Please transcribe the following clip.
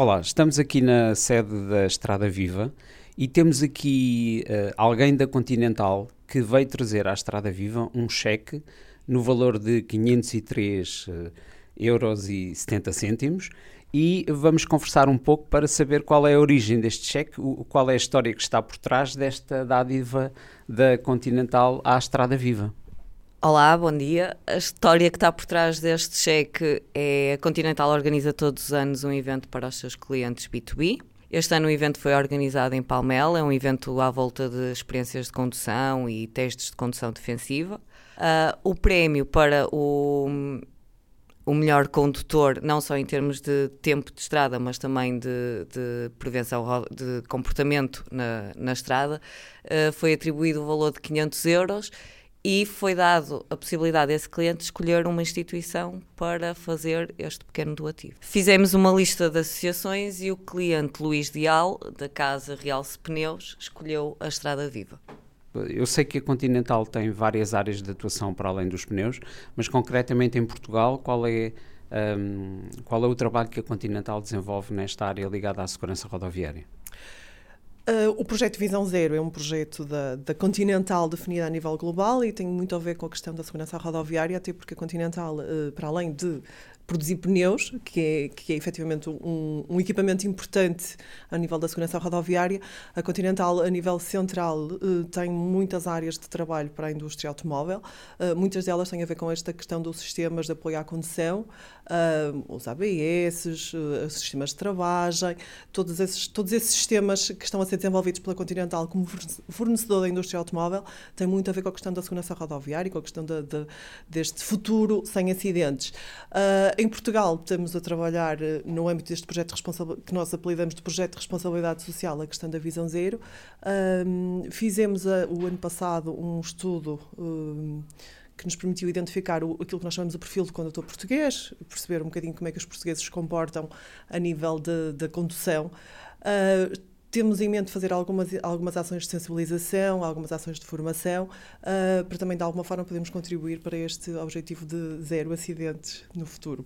Olá, estamos aqui na sede da Estrada Viva e temos aqui uh, alguém da Continental que veio trazer à Estrada Viva um cheque no valor de 503 uh, euros e 70 cêntimos e vamos conversar um pouco para saber qual é a origem deste cheque, o, qual é a história que está por trás desta dádiva da Continental à Estrada Viva. Olá, bom dia. A história que está por trás deste cheque é a Continental organiza todos os anos um evento para os seus clientes B2B. Este ano o evento foi organizado em Palmela, é um evento à volta de experiências de condução e testes de condução defensiva. Uh, o prémio para o, o melhor condutor, não só em termos de tempo de estrada, mas também de, de prevenção de comportamento na, na estrada, uh, foi atribuído o valor de 500 euros e foi dado a possibilidade a esse cliente escolher uma instituição para fazer este pequeno doativo. Fizemos uma lista de associações e o cliente Luís Dial, da Casa Real Pneus, escolheu a Estrada Viva. Eu sei que a Continental tem várias áreas de atuação para além dos pneus, mas concretamente em Portugal, qual é, um, qual é o trabalho que a Continental desenvolve nesta área ligada à segurança rodoviária? Uh, o projeto Visão Zero é um projeto da, da, Continental definido a nível global e tem muito a ver com a questão da segurança rodoviária, até porque a Continental, uh, para além de produzir pneus, que é, que é efetivamente um, um, equipamento importante a nível da segurança rodoviária. A Continental, a nível central, uh, tem muitas áreas de trabalho para a indústria automóvel. Uh, muitas delas têm a ver com esta questão dos sistemas de apoio à condução, uh, os ABS, os sistemas de travagem, todos esses, todos esses sistemas que estão a ser desenvolvidos pela Continental como fornecedor da indústria automóvel têm muito a ver com a questão da segurança rodoviária, com a questão de, de, deste futuro sem acidentes. Em Portugal, estamos a trabalhar eh, no âmbito deste projeto que nós apelidamos de Projeto de Responsabilidade Social, a questão da Visão Zero. Um, fizemos a, o ano passado um estudo. Um, que nos permitiu identificar o, aquilo que nós chamamos o perfil do condutor português, perceber um bocadinho como é que os portugueses se comportam a nível da condução. Uh, temos em mente fazer algumas, algumas ações de sensibilização, algumas ações de formação, uh, para também de alguma forma podermos contribuir para este objetivo de zero acidentes no futuro.